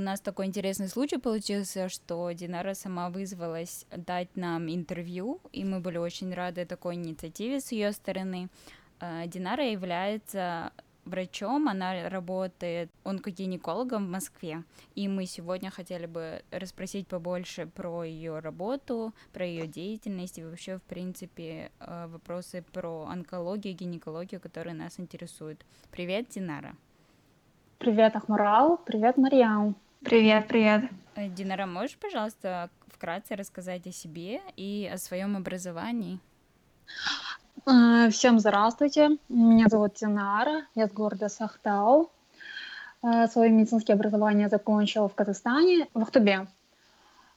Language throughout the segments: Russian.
У нас такой интересный случай получился, что Динара сама вызвалась дать нам интервью, и мы были очень рады такой инициативе с ее стороны. А, Динара является врачом, она работает онкогинекологом в Москве. И мы сегодня хотели бы расспросить побольше про ее работу, про ее деятельность и вообще, в принципе, а, вопросы про онкологию, гинекологию, которые нас интересуют. Привет, Динара. Привет, Ахмарал. Привет, Мариам. Привет, привет. Э, Динара, можешь, пожалуйста, вкратце рассказать о себе и о своем образовании? Э, всем здравствуйте. Меня зовут Динара, я с города Сахтау. Э, свое медицинское образование закончила в Казахстане, в Ахтубе.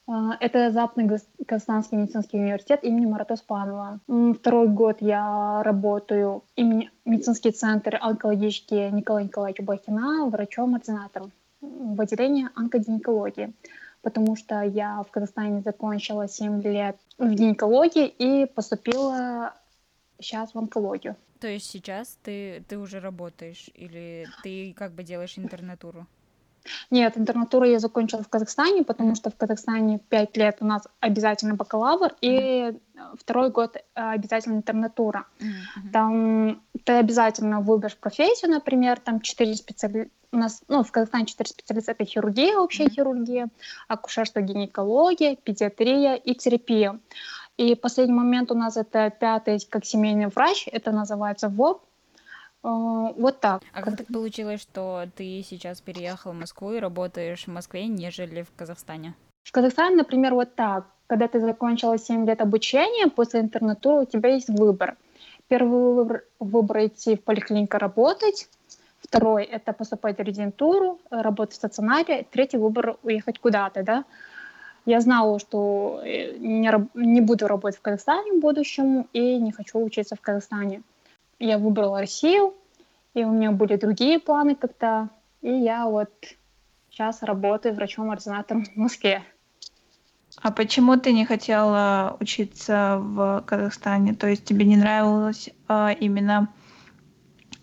А, это Западный Казахстанский медицинский университет имени Марата Успанова. Второй год я работаю имени медицинский центр онкологический Николая Николаевича Бахина врачом-ординатором в отделении онкогинекологии потому что я в Казахстане закончила 7 лет в гинекологии и поступила сейчас в онкологию. То есть сейчас ты, ты уже работаешь или ты как бы делаешь интернатуру? Нет, интернатуру я закончила в Казахстане, потому что в Казахстане пять лет у нас обязательно бакалавр, и второй год обязательно интернатура. Mm-hmm. Там ты обязательно выберешь профессию, например, там четыре специалиста. У нас, ну, в Казахстане четыре специалиста — это хирургия, общая mm-hmm. хирургия, акушерство, гинекология, педиатрия и терапия. И последний момент у нас это пятый, как семейный врач, это называется ВОП, вот так. А как так получилось, что ты сейчас переехал в Москву и работаешь в Москве, нежели в Казахстане? В Казахстане, например, вот так. Когда ты закончила 7 лет обучения, после интернатуры у тебя есть выбор. Первый выбор, выбор идти в поликлинику работать, второй — это поступать в резидентуру, работать в стационаре, третий выбор — уехать куда-то, да. Я знала, что э, не, не буду работать в Казахстане в будущем и не хочу учиться в Казахстане я выбрала Россию, и у меня были другие планы как-то, и я вот сейчас работаю врачом-ординатором в Москве. А почему ты не хотела учиться в Казахстане? То есть тебе не нравилось а, именно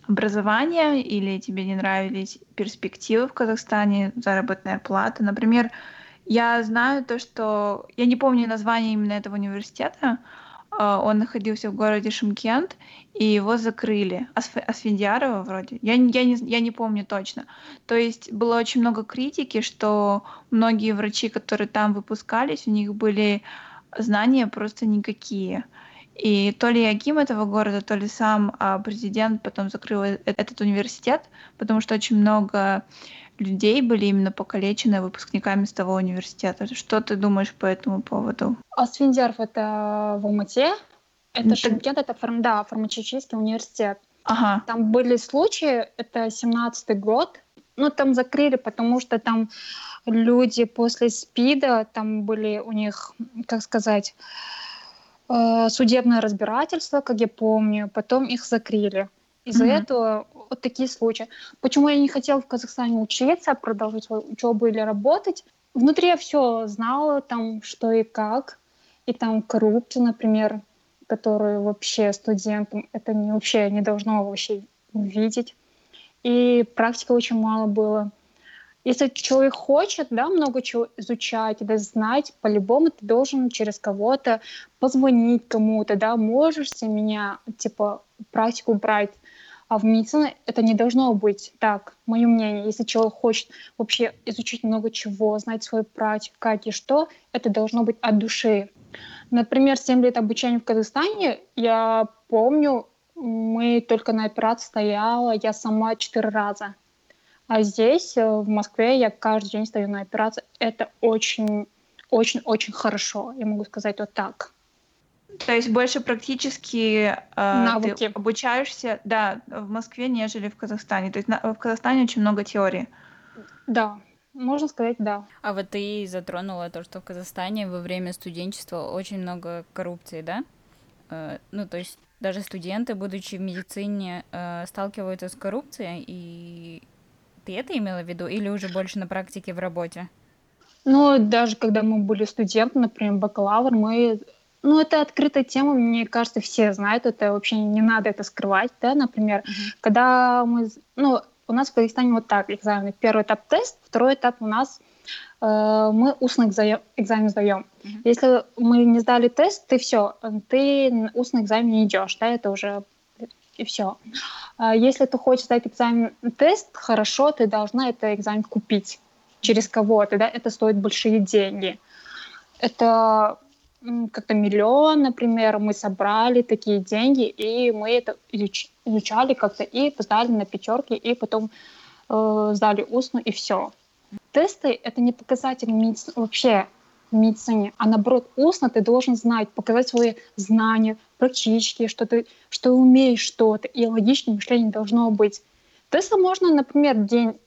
образование или тебе не нравились перспективы в Казахстане, заработная плата? Например, я знаю то, что... Я не помню название именно этого университета, он находился в городе Шымкент, и его закрыли. Асф... Асфендиарова вроде. Я, я, не, я не помню точно. То есть было очень много критики, что многие врачи, которые там выпускались, у них были знания просто никакие. И то ли Аким этого города, то ли сам а, президент потом закрыл э, этот университет, потому что очень много людей были именно покалечены выпускниками с того университета. Что ты думаешь по этому поводу? Асфиндиаров — это в Алмате, это ну, Шымкент, это фарм, да, фармацевтический университет. Ага. Там были случаи, это 17-й год, ну, там закрыли, потому что там люди после СПИДа, там были у них, как сказать, э, судебное разбирательство, как я помню, потом их закрыли. Из-за mm-hmm. этого вот такие случаи. Почему я не хотела в Казахстане учиться, продолжить свою учебу или работать? Внутри я все знала, там что и как. И там коррупция, например, которую вообще студентам это не, вообще не должно вообще видеть. И практики очень мало было. Если человек хочет, да, много чего изучать, да, знать, по-любому ты должен через кого-то позвонить кому-то, да, можешь меня, типа, практику брать, а в медицине это не должно быть так, мое мнение. Если человек хочет вообще изучить много чего, знать свою практику, как и что, это должно быть от души. Например, 7 лет обучения в Казахстане, я помню, мы только на операции стояла, я сама 4 раза. А здесь, э, в Москве, я каждый день стою на операции. Это очень, очень, очень хорошо, я могу сказать вот так. То есть больше практически э, ты обучаешься, да, в Москве, нежели в Казахстане. То есть на, в Казахстане очень много теории. Да, можно сказать, да. А вот ты затронула то, что в Казахстане во время студенчества очень много коррупции, да? Э, ну, то есть даже студенты, будучи в медицине, э, сталкиваются с коррупцией, и ты это имела в виду, или уже больше на практике в работе? Ну, даже когда мы были студенты, например, бакалавр, мы ну, это открытая тема, мне кажется, все знают, это вообще не надо это скрывать, да, например, mm-hmm. когда мы, ну, у нас в Казахстане вот так экзамены. Первый этап тест, второй этап у нас э, мы устный экзамен сдаем. Mm-hmm. Если мы не сдали тест, ты все, ты устный экзамен не идешь, да, это уже и все. А если ты хочешь сдать экзамен тест, хорошо, ты должна это экзамен купить через кого-то, да, это стоит большие деньги. Это как-то миллион, например, мы собрали такие деньги, и мы это изучали как-то, и сдали на пятерки, и потом э, сдали устно, и все. Тесты — это не показатель медицины, вообще в медицине, а наоборот, устно ты должен знать, показать свои знания, практически, что ты, что умеешь что-то, и логичное мышление должно быть. Тесты можно, например, день,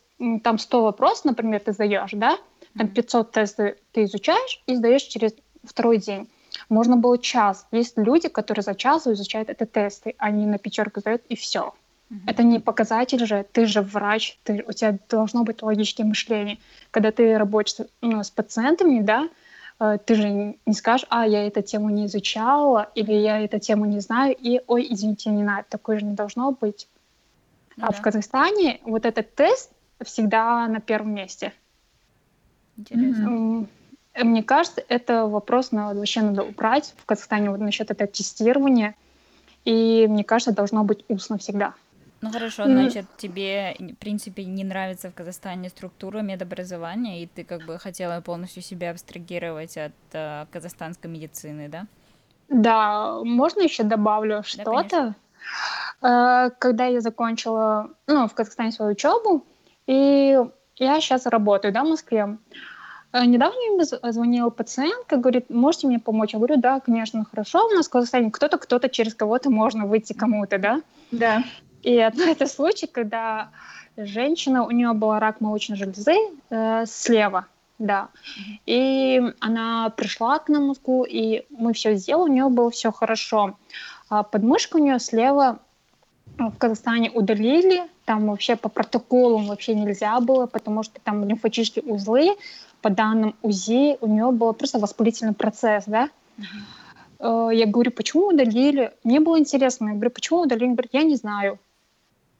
там 100 вопросов, например, ты сдаешь, да, там 500 тестов ты изучаешь и сдаешь через второй день. Можно было час. Есть люди, которые за час изучают это тесты, они на пятерку сдают и все. Mm-hmm. Это не показатель же, ты же врач, ты, у тебя должно быть логическое мышление. Когда ты работаешь ну, с пациентами, да, э, ты же не скажешь, а, я эту тему не изучала, или я эту тему не знаю, и, ой, извините, не надо, такое же не должно быть. Ну, а да. в Казахстане вот этот тест всегда на первом месте. Интересно. Mm-hmm. Мне кажется, это вопрос надо, вообще надо убрать в Казахстане вот насчет этого тестирования. И мне кажется, должно быть устно всегда. Ну хорошо, значит, тебе, в принципе, не нравится в Казахстане структура медобразования, и ты как бы хотела полностью себя абстрагировать от э, казахстанской медицины, да? Да, можно еще добавлю что-то? Да, когда я закончила, ну, в Казахстане свою учебу, и я сейчас работаю, да, в Москве. Э, недавно мне звонила пациентка, говорит, можете мне помочь? Я говорю, да, конечно, хорошо. У нас в Казахстане кто-то, кто-то через кого-то можно выйти кому-то, да? Да. И одно это случай, когда женщина, у нее был рак молочной железы э, слева, да. И она пришла к нам и мы все сделали, у нее было все хорошо. А подмышка у нее слева в Казахстане удалили, там вообще по протоколу вообще нельзя было, потому что там лимфатические узлы, по данным УЗИ, у нее был просто воспалительный процесс, да. Uh-huh. Я говорю, почему удалили? Мне было интересно. Я говорю, почему удалили? Он говорит, я не знаю.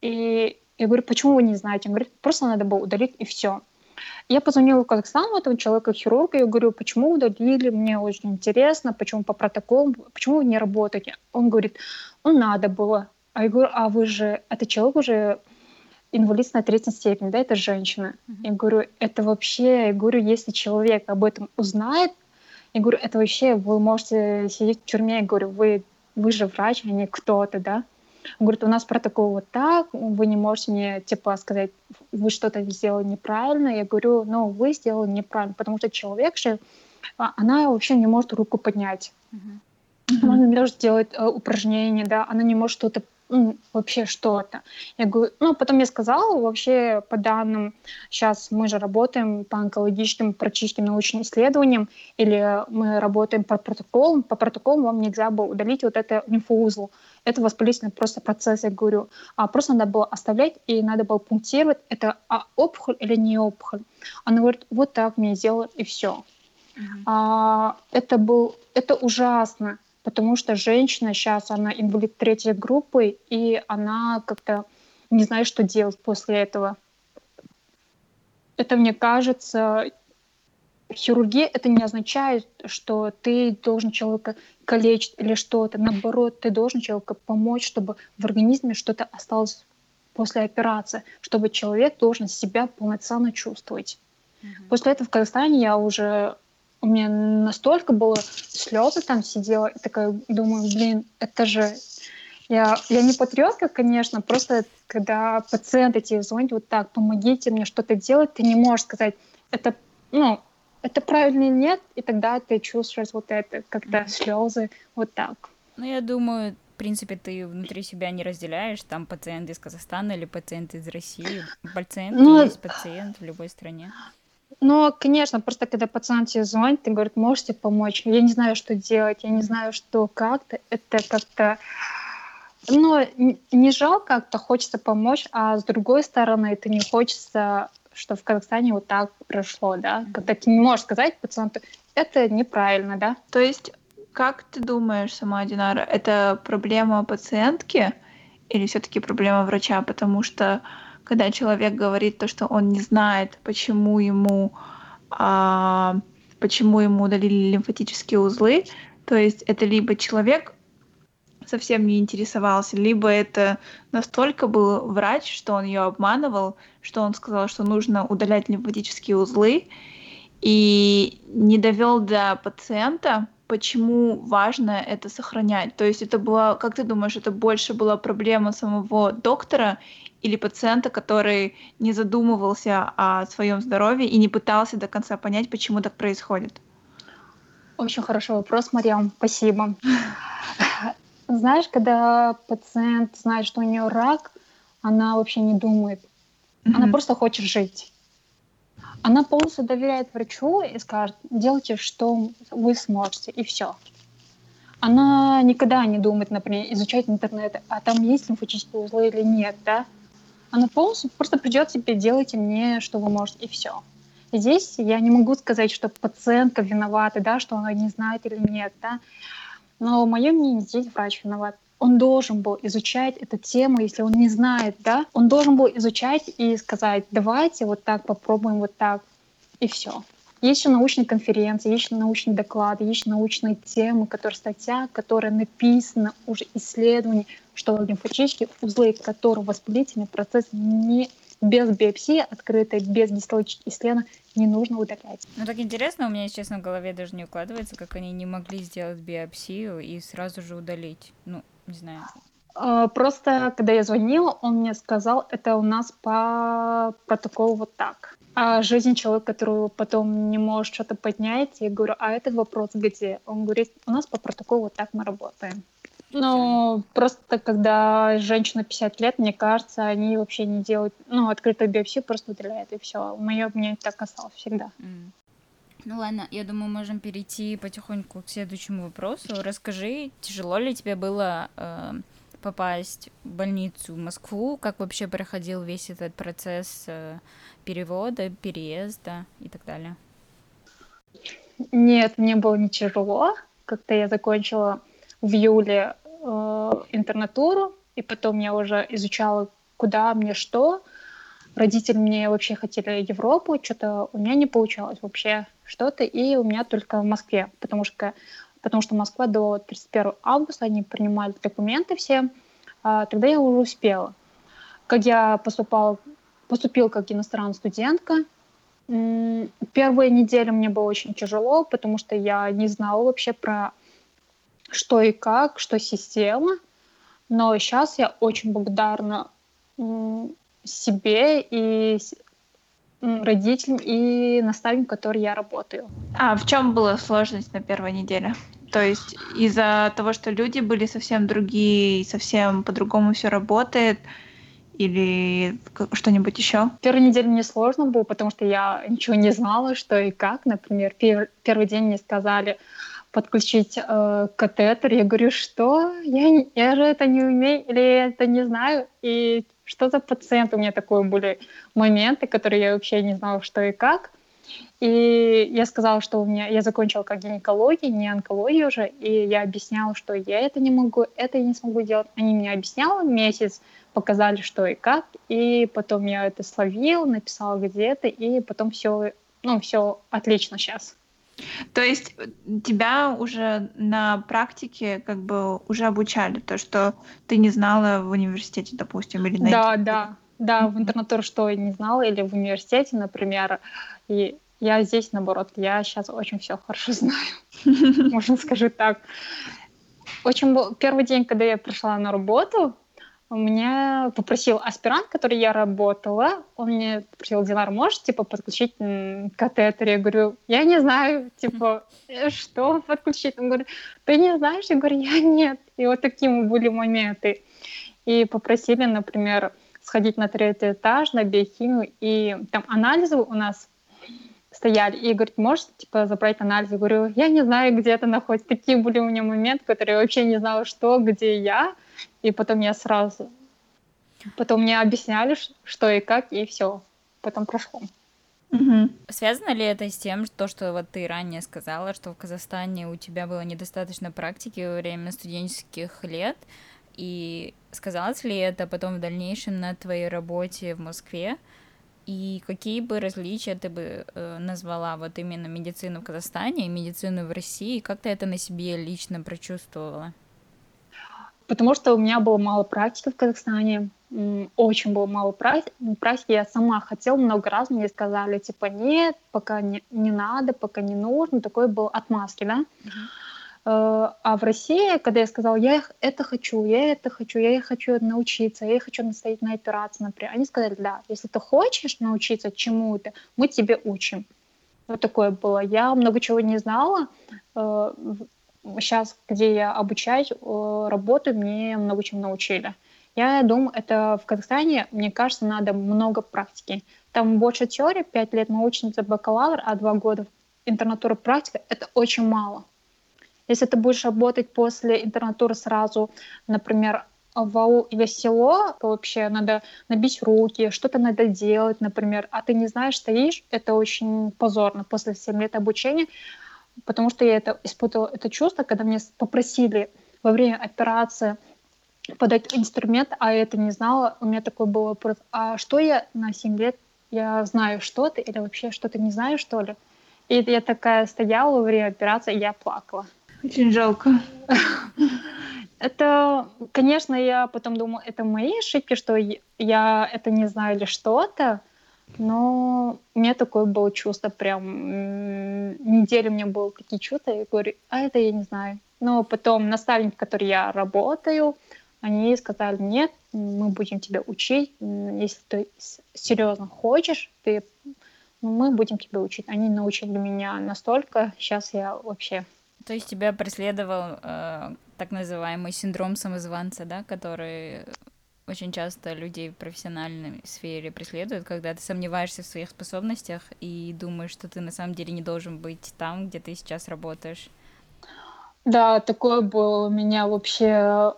И я говорю, почему вы не знаете? Он говорит, просто надо было удалить, и все. Я позвонила в Казахстан, этого человека, хирурга, я говорю, почему удалили, мне очень интересно, почему по протоколу, почему вы не работаете? Он говорит, ну надо было. А я говорю, а вы же, этот человек уже инвалид на третьей степени, да, это женщина. Mm-hmm. Я говорю, это вообще, я говорю, если человек об этом узнает, я говорю, это вообще, вы можете сидеть в тюрьме, я говорю, вы, вы же врач, а не кто-то, да. Он говорит, у нас протокол вот так, вы не можете мне, типа, сказать, вы что-то сделали неправильно. Я говорю, ну, вы сделали неправильно, потому что человек же, а, она вообще не может руку поднять. Mm-hmm. Она не может делать э, упражнения, да, она не может что-то ну, вообще что-то. Я говорю, ну, потом я сказала, вообще по данным, сейчас мы же работаем по онкологическим практическим научным исследованиям, или мы работаем по протоколам, по протоколам вам нельзя было удалить вот это лимфоузл. Это воспалительный просто процесс, я говорю. А просто надо было оставлять, и надо было пунктировать, это а, опухоль или не опухоль. Она говорит, вот так мне сделают, и все. Mm-hmm. А, это был, это ужасно потому что женщина сейчас, она инвалид третьей группы, и она как-то не знает, что делать после этого. Это, мне кажется, хирургия это не означает, что ты должен человека калечить или что-то. Наоборот, ты должен человеку помочь, чтобы в организме что-то осталось после операции, чтобы человек должен себя полноценно чувствовать. Mm-hmm. После этого в Казахстане я уже у меня настолько было слезы там сидела, и такая думаю, блин, это же я, я не патриотка, конечно, просто когда пациенты тебе звонят вот так, помогите мне что-то делать, ты не можешь сказать, это, ну, это правильно или нет, и тогда ты чувствуешь вот это, когда mm-hmm. слезы, вот так. Ну, я думаю, в принципе, ты внутри себя не разделяешь, там пациент из Казахстана или пациент из России. Пациент ну, есть пациент в любой стране. Но, конечно, просто когда пациент тебе звонит, ты говорит, можете помочь? Я не знаю, что делать, я не знаю, что как-то. Это как-то... Но не жалко, как-то хочется помочь, а с другой стороны, это не хочется, что в Казахстане вот так прошло, да? Когда ты не можешь сказать пациенту, это неправильно, да? То есть, как ты думаешь, сама Динара, это проблема пациентки или все-таки проблема врача? Потому что когда человек говорит то, что он не знает, почему ему, а, почему ему удалили лимфатические узлы, то есть это либо человек совсем не интересовался, либо это настолько был врач, что он ее обманывал, что он сказал, что нужно удалять лимфатические узлы, и не довел до пациента, почему важно это сохранять. То есть это было, как ты думаешь, это больше была проблема самого доктора или пациента, который не задумывался о своем здоровье и не пытался до конца понять, почему так происходит? Очень хороший вопрос, Марьям, спасибо. Знаешь, когда пациент знает, что у нее рак, она вообще не думает. Mm-hmm. Она просто хочет жить. Она полностью доверяет врачу и скажет, делайте, что вы сможете, и все. Она никогда не думает, например, изучать интернет, а там есть лимфатические узлы или нет, да? Она полностью просто придет тебе, делайте мне, что вы можете, и все. Здесь я не могу сказать, что пациентка виновата, да, что она не знает или нет, да. Но мое мнение, здесь врач виноват. Он должен был изучать эту тему, если он не знает, да, он должен был изучать и сказать, давайте вот так попробуем, вот так, и все. Есть еще научные конференции, есть еще научные доклады, есть научные темы, которые статья, которая написана уже исследование, что лимфатические узлы, которые воспалительный процесс не без биопсии открытой, без гистологических исследований не нужно удалять. Ну так интересно, у меня, честно, в голове даже не укладывается, как они не могли сделать биопсию и сразу же удалить. Ну, не знаю. А, просто, когда я звонила, он мне сказал, это у нас по протоколу вот так а жизнь человека, который потом не может что-то поднять, я говорю, а этот вопрос где? Он говорит, у нас по протоколу вот так мы работаем. Ну, просто когда женщина 50 лет, мне кажется, они вообще не делают, ну, открытую биопсию просто удаляют, и все. Мое мне так осталось всегда. Mm. Ну ладно, я думаю, можем перейти потихоньку к следующему вопросу. Расскажи, тяжело ли тебе было э, попасть в больницу в Москву? Как вообще проходил весь этот процесс э, перевода, переезда и так далее? Нет, мне было не тяжело. Как-то я закончила в июле э, интернатуру, и потом я уже изучала, куда мне что. Родители мне вообще хотели Европу, что-то у меня не получалось вообще что-то, и у меня только в Москве, потому что, потому что Москва до 31 августа, они принимали документы все, а, тогда я уже успела. Как я поступала поступила как иностранная студентка. Первые недели мне было очень тяжело, потому что я не знала вообще про что и как, что система. Но сейчас я очень благодарна себе и родителям и наставникам, которые я работаю. А в чем была сложность на первой неделе? То есть из-за того, что люди были совсем другие, совсем по-другому все работает, или что-нибудь еще? Первую неделю мне сложно было, потому что я ничего не знала, что и как. Например, пер первый день мне сказали подключить э, катетер. Я говорю, что? Я, я же это не умею или это не знаю. И что за пациент? У меня такие были моменты, которые я вообще не знала, что и как. И я сказала, что у меня я закончила как гинекологию, не онкологию уже, и я объясняла, что я это не могу, это я не смогу делать. Они мне объясняли месяц, показали, что и как, и потом я это словил, написала где-то, и потом все, ну, все отлично сейчас. То есть э, тебя уже на практике как бы уже обучали, то, что ты не знала в университете, допустим, или на Да, да, да, в интернатуре что я не знала, или в университете, например, и я здесь, наоборот, я сейчас очень все хорошо знаю, можно скажу так. Очень первый день, когда я пришла на работу, у меня попросил аспирант, который я работала, он мне попросил, Динар, можешь, типа, подключить катетер? Я говорю, я не знаю, типа, «Э, что подключить? Он говорит, ты не знаешь? Я говорю, я нет. И вот такие были моменты. И попросили, например, сходить на третий этаж, на биохимию, и там анализы у нас стояли и говорит, можешь, типа, забрать анализ? Я говорю, я не знаю, где это находится. Такие были у меня моменты, которые я вообще не знала, что, где я. И потом я сразу... Потом мне объясняли, что и как, и все. Потом прошло. Угу. Связано ли это с тем, что, что вот ты ранее сказала, что в Казахстане у тебя было недостаточно практики во время студенческих лет, и сказалось ли это потом в дальнейшем на твоей работе в Москве? И какие бы различия ты бы э, назвала вот именно медицину в Казахстане и медицину в России? Как ты это на себе лично прочувствовала? Потому что у меня было мало практики в Казахстане, очень было мало практики. Я сама хотела, много раз мне сказали, типа, нет, пока не, не надо, пока не нужно. Такой был отмазки, да? Uh-huh. А в России, когда я сказала, я это хочу, я это хочу, я хочу научиться, я хочу настоять на операции, например, они сказали, да, если ты хочешь научиться чему-то, мы тебе учим. Вот такое было. Я много чего не знала. Э, сейчас, где я обучаюсь, э, работаю, мне много чего научили. Я думаю, это в Казахстане, мне кажется, надо много практики. Там больше теории, 5 лет научница бакалавр, а 2 года интернатура практика — это очень мало. Если ты будешь работать после интернатуры сразу, например, в АУ или село, то вообще надо набить руки, что-то надо делать, например, а ты не знаешь, стоишь, это очень позорно после 7 лет обучения, потому что я это испытывала это чувство, когда мне попросили во время операции подать инструмент, а я это не знала. У меня такой был вопрос, а что я на 7 лет, я знаю что-то или вообще что-то не знаю, что ли? И я такая стояла во время операции, я плакала. Очень жалко. Это, конечно, я потом думаю, это мои ошибки, что я это не знаю или что-то, но у меня такое было чувство, прям неделю у меня было такие чувства, я говорю, а это я не знаю. Но потом наставник, который я работаю, они сказали, нет, мы будем тебя учить, если ты серьезно хочешь, ты, ну, мы будем тебя учить. Они научили меня настолько, сейчас я вообще... То есть тебя преследовал э, так называемый синдром самозванца, да, который очень часто людей в профессиональной сфере преследует, когда ты сомневаешься в своих способностях и думаешь, что ты на самом деле не должен быть там, где ты сейчас работаешь. Да, такое было у меня вообще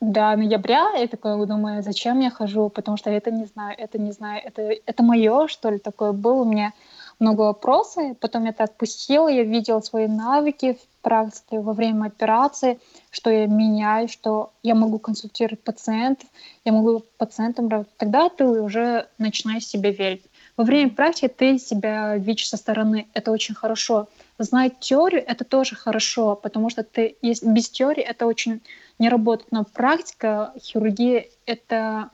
до ноября. Я такое думаю, зачем я хожу, потому что это не знаю, это не знаю, это, это мое, что ли, такое было у меня много вопросов. Потом я это отпустила, я видела свои навыки в практике во время операции, что я меняю, что я могу консультировать пациентов, я могу пациентам. Тогда ты уже начинаешь себе верить. Во время практики ты себя видишь со стороны. Это очень хорошо. Знать теорию — это тоже хорошо, потому что ты без теории это очень не работает. Но практика хирургии — это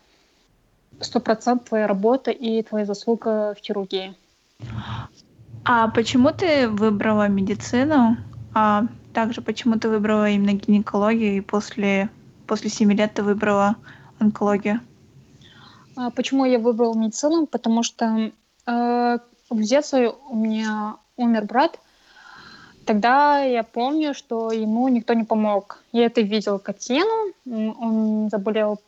сто процентов твоя работа и твоя заслуга в хирургии. А почему ты выбрала медицину? А также почему ты выбрала именно гинекологию и после, после 7 лет ты выбрала онкологию? А почему я выбрала медицину? Потому что э, в детстве у меня умер брат, Тогда я помню, что ему никто не помог. Я это видела картину, он заболел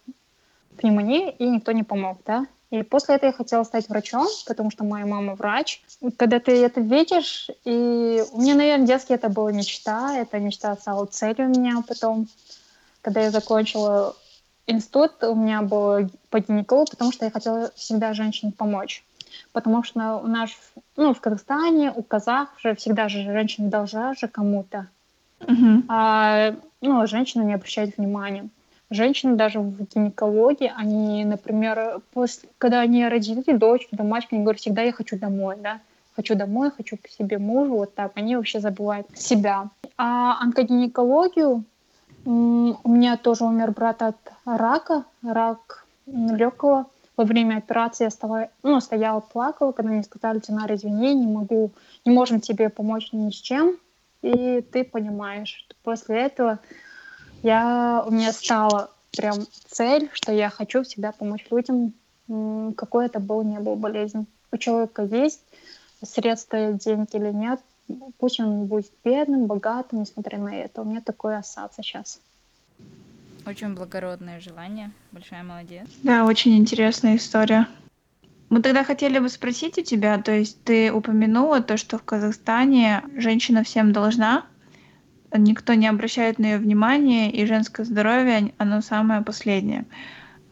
пневмонией, и никто не помог, да. И после этого я хотела стать врачом, потому что моя мама врач. Когда ты это видишь, и у меня, наверное, детский это была мечта, эта мечта стала целью у меня потом. Когда я закончила институт, у меня был по гинекологу, потому что я хотела всегда женщине помочь потому что у нас, ну, в Казахстане, у казах же всегда же женщина должна же кому-то, uh-huh. а, ну, женщина не обращает внимания. Женщины даже в гинекологии, они, например, после, когда они родили дочь, да, мать, они говорят, всегда я хочу домой, да, хочу домой, хочу к себе мужу, вот так, они вообще забывают себя. А онкогинекологию, у меня тоже умер брат от рака, рак легкого, во время операции я стала, ну, стояла, плакала, когда мне сказали, Динара, извини, не могу, не можем тебе помочь ни с чем. И ты понимаешь, что после этого я, у меня стала прям цель, что я хочу всегда помочь людям, какой это был, не был болезнь. У человека есть средства, деньги или нет, пусть он будет бедным, богатым, несмотря на это. У меня такой ассоциация сейчас. Очень благородное желание. Большая молодец. Да, очень интересная история. Мы тогда хотели бы спросить у тебя, то есть ты упомянула то, что в Казахстане женщина всем должна, никто не обращает на ее внимание, и женское здоровье, оно самое последнее.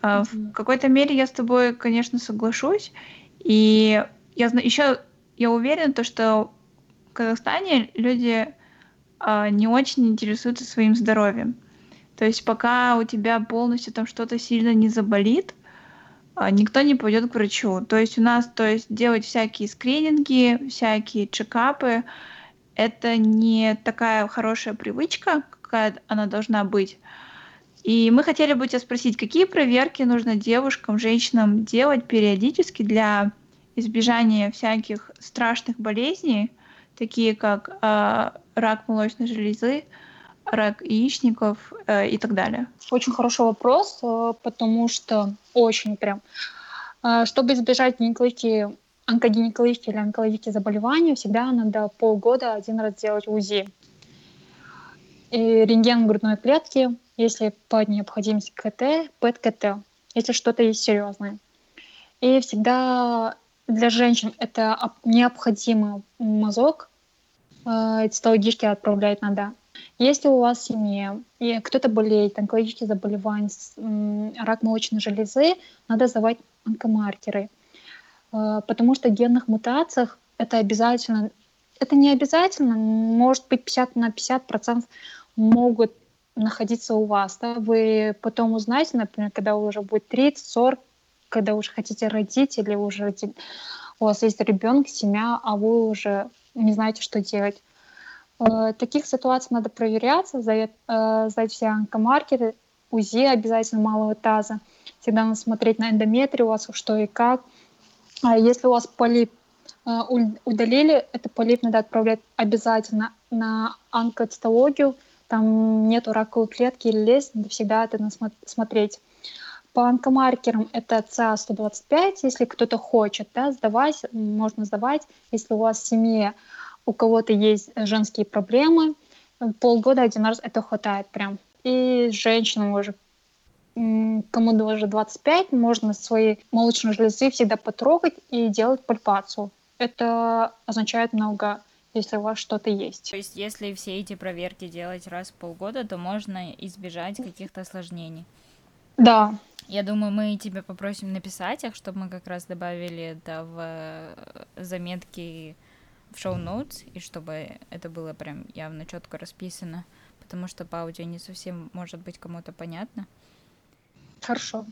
Mm-hmm. В какой-то мере я с тобой, конечно, соглашусь, и я еще я уверена, то, что в Казахстане люди э, не очень интересуются своим здоровьем. То есть пока у тебя полностью там что-то сильно не заболит, э, никто не пойдет к врачу. То есть у нас, то есть делать всякие скрининги, всякие чекапы, это не такая хорошая привычка, какая она должна быть. И мы хотели бы тебя спросить, какие проверки нужно девушкам, женщинам делать периодически для избежания всяких страшных болезней, такие как э, рак молочной железы, рак яичников э, и так далее? Очень хороший вопрос, э, потому что очень прям. Э, чтобы избежать гинекологии, онкогинекологии или онкологических заболеваний, всегда надо полгода один раз делать УЗИ. И рентген грудной клетки, если по необходимости КТ, ПЭТ-КТ, если что-то есть серьезное. И всегда для женщин это необходимый мазок, э, цитологически отправляют надо. Если у вас в семье и кто-то болеет, онкологические заболевания, рак молочной железы, надо сдавать онкомаркеры. Э, потому что в генных мутациях это обязательно, это не обязательно, может быть 50 на 50 процентов могут находиться у вас. Да? Вы потом узнаете, например, когда уже будет 30-40 когда уже хотите родить или уже у вас есть ребенок, семья, а вы уже не знаете, что делать. Э, таких ситуаций надо проверяться, сдать, все онкомаркеры, УЗИ обязательно малого таза. Всегда надо смотреть на эндометрию у вас, что и как. А если у вас полип э, удалили, это полип надо отправлять обязательно на онкоцитологию. Там нету раковой клетки или лезть, надо всегда это смотреть. По онкомаркерам это ЦА-125, если кто-то хочет да, сдавать, можно сдавать. Если у вас в семье у кого-то есть женские проблемы, полгода один раз это хватает прям. И женщинам уже, кому уже 25, можно свои молочные железы всегда потрогать и делать пальпацию. Это означает много если у вас что-то есть. То есть, если все эти проверки делать раз в полгода, то можно избежать каких-то осложнений. Да, я думаю, мы тебя попросим написать их, чтобы мы как раз добавили это в э, заметки в шоу-ноутс, и чтобы это было прям явно четко расписано, потому что по аудио не совсем может быть кому-то понятно. Хорошо.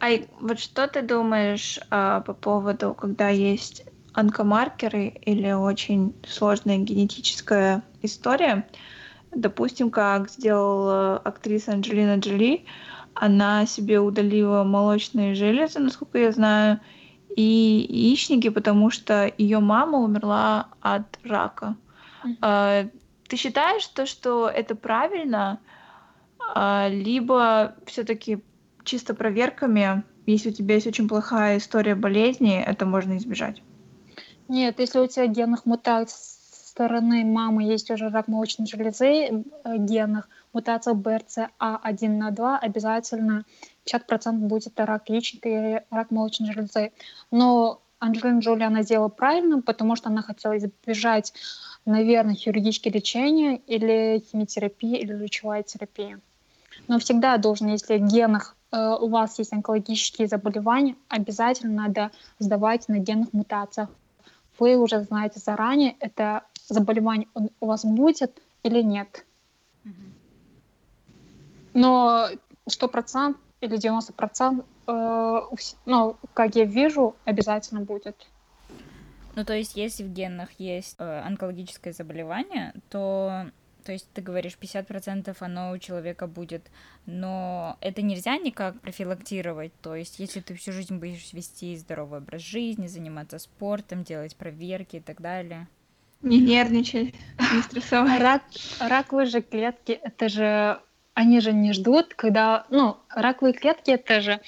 А вот что ты думаешь а, по поводу, когда есть онкомаркеры или очень сложная генетическая история, допустим, как сделала актриса Анджелина Джоли, она себе удалила молочные железы, насколько я знаю, и яичники, потому что ее мама умерла от рака. Mm-hmm. Ты считаешь то, что это правильно, а, либо все-таки чисто проверками, если у тебя есть очень плохая история болезни, это можно избежать? Нет, если у тебя генных мутаций стороны мамы есть уже рак молочной железы э, генах, мутация BRCA1 на 2 обязательно 50% будет рак яичника и рак молочной железы. Но Анджелина Джоли она сделала правильно, потому что она хотела избежать, наверное, хирургическое лечение или химиотерапии или лучевая терапия. Но всегда должен, если в генах э, у вас есть онкологические заболевания, обязательно надо сдавать на генных мутациях. Вы уже знаете заранее, это заболевание у вас будет или нет. Но сто процентов или 90 процентов, э, ну, как я вижу, обязательно будет. Ну, то есть, если в генах есть э, онкологическое заболевание, то, то есть, ты говоришь, 50% оно у человека будет, но это нельзя никак профилактировать, то есть, если ты всю жизнь будешь вести здоровый образ жизни, заниматься спортом, делать проверки и так далее. Не нервничать, не стрессовать. Рак, раковые же клетки, это же они же не ждут, когда, ну, раковые клетки это же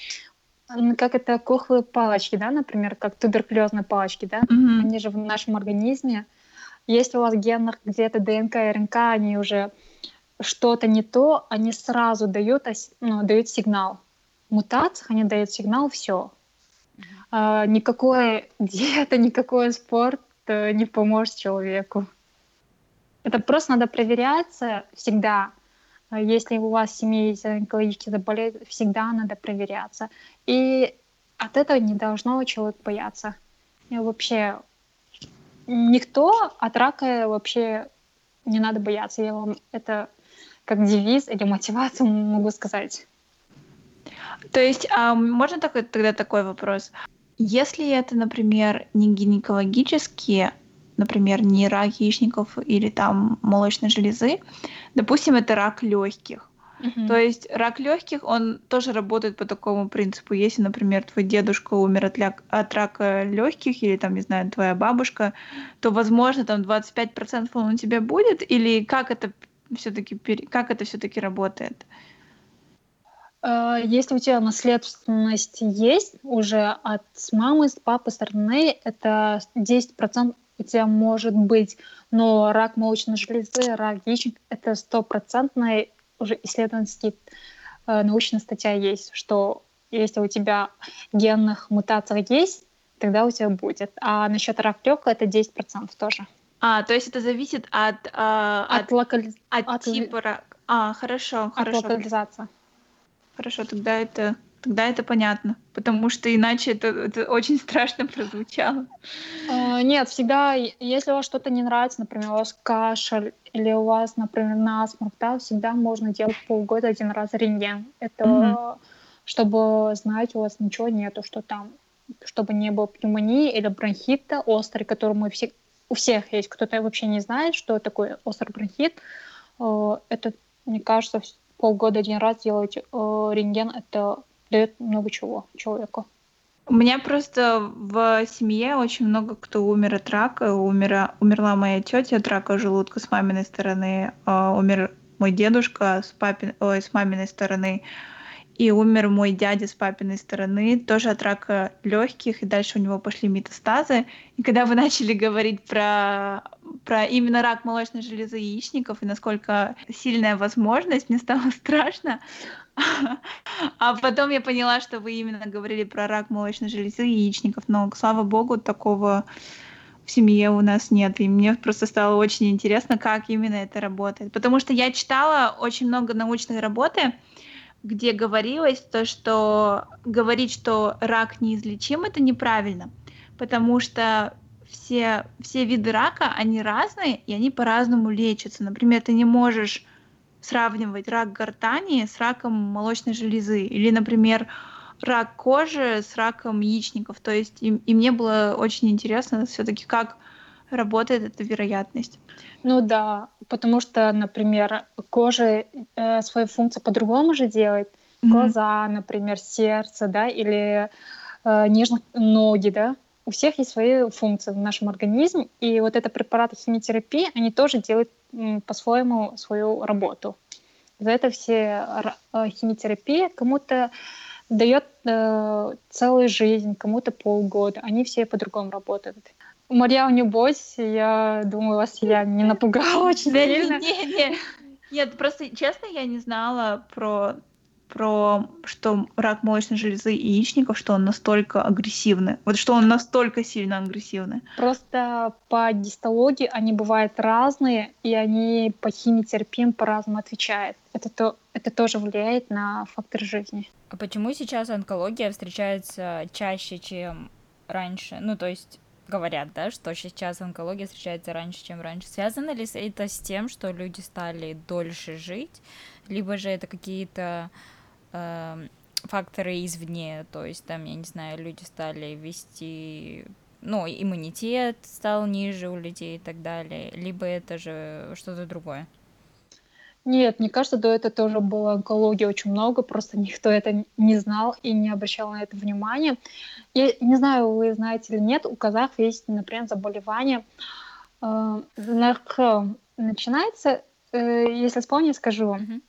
как это кухлые палочки, да, например, как туберкулезные палочки, да, mm-hmm. они же в нашем организме. Если у вас в генах где-то ДНК и РНК, они уже что-то не то, они сразу дают, ну, дают сигнал. В мутациях они дают сигнал, все. э, никакой диета, никакой спорт э, не поможет человеку. Это просто надо проверяться всегда. А если у вас в семье есть онкологические заболевания, всегда надо проверяться. И от этого не должно человек бояться. И вообще никто от рака вообще не надо бояться. Я вам это как девиз или мотивацию могу сказать. То есть, а можно такой, тогда такой вопрос? Если это, например, не гинекологические, например, не рак яичников или там молочной железы, допустим, это рак легких. То есть рак легких, он тоже работает по такому принципу. Если, например, твой дедушка умер от, ля... от рака легких, или там, не знаю, твоя бабушка, то, возможно, там 25% он у тебя будет, или как это все-таки как это все-таки работает? Э, если у тебя наследственность есть уже от мамы, с папы стороны, это 10% у тебя может быть, но рак молочной железы, рак яичник — это стопроцентная уже исследовательская э, научная статья есть, что если у тебя генных мутаций есть, тогда у тебя будет. А насчет рак легкого это 10% тоже. А, то есть это зависит от... Э, от, от, локали... от, от типа рака. А, хорошо, хорошо. От локализации. Хорошо, тогда это тогда это понятно, потому что иначе это, это очень страшно прозвучало. Uh, нет, всегда, если у вас что-то не нравится, например, у вас кашель или у вас, например, насморк, да, всегда можно делать полгода один раз рентген. Это mm-hmm. чтобы знать, у вас ничего нету, что там, чтобы не было пневмонии или бронхита острый, который мы все, у всех есть. Кто-то вообще не знает, что такое острый бронхит. Uh, это, мне кажется, полгода один раз делать uh, рентген, это дает много чего человеку. У меня просто в семье очень много кто умер от рака. Умера, умерла моя тетя от рака желудка с маминой стороны, э, умер мой дедушка с, папин, ой, с маминой стороны, и умер мой дядя с папиной стороны, тоже от рака легких, и дальше у него пошли метастазы. И когда вы начали говорить про, про именно рак молочной железы яичников и насколько сильная возможность, мне стало страшно. А потом я поняла, что вы именно говорили про рак молочной железы яичников, но, слава богу, такого в семье у нас нет. И мне просто стало очень интересно, как именно это работает. Потому что я читала очень много научной работы, где говорилось то, что говорить, что рак неизлечим, это неправильно. Потому что все, все виды рака, они разные, и они по-разному лечатся. Например, ты не можешь сравнивать рак гортани с раком молочной железы или, например, рак кожи с раком яичников. То есть и, и мне было очень интересно все-таки, как работает эта вероятность. Ну да, потому что, например, кожа э, свою функцию по-другому же делает. Mm-hmm. Глаза, например, сердце, да, или э, нежных ноги, да. У всех есть свои функции в нашем организме, и вот это препараты химиотерапии, они тоже делают по-своему свою работу. За это все э, химиотерапия кому-то дает э, целую жизнь, кому-то полгода. Они все по-другому работают. Марья, не бойся, я думаю, вас я не напугала очень сильно. Нет, просто честно, я не знала про про что рак молочной железы и яичников, что он настолько агрессивный. Вот что он настолько сильно агрессивный. Просто по гистологии они бывают разные, и они по химиотерапиям по-разному отвечают. Это, то, это тоже влияет на фактор жизни. А почему сейчас онкология встречается чаще, чем раньше? Ну, то есть говорят, да, что сейчас онкология встречается раньше, чем раньше. Связано ли это с тем, что люди стали дольше жить, либо же это какие-то э, факторы извне, то есть там, я не знаю, люди стали вести, ну, иммунитет стал ниже у людей и так далее, либо это же что-то другое? Нет, мне кажется, до этого тоже было онкологии очень много, просто никто это не знал и не обращал на это внимания. Я не знаю, вы знаете или нет, у казахов есть, например, заболевание э, начинается, э, если вспомню, скажу вам. Mm-hmm.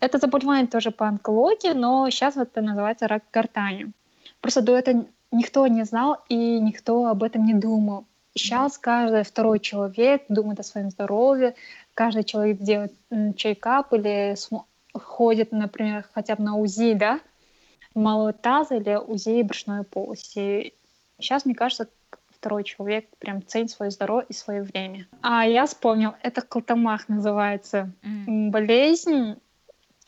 Это заболевание тоже по онкологии, но сейчас это называется рак гортани. Просто до этого никто не знал и никто об этом не думал. Сейчас каждый второй человек думает о своем здоровье, каждый человек делает чейкап или ходит, например, хотя бы на УЗИ, да, малого таза или УЗИ брюшной полости. Сейчас, мне кажется, второй человек прям ценит свое здоровье и свое время. А я вспомнил, это колтомах называется. Mm. Болезнь,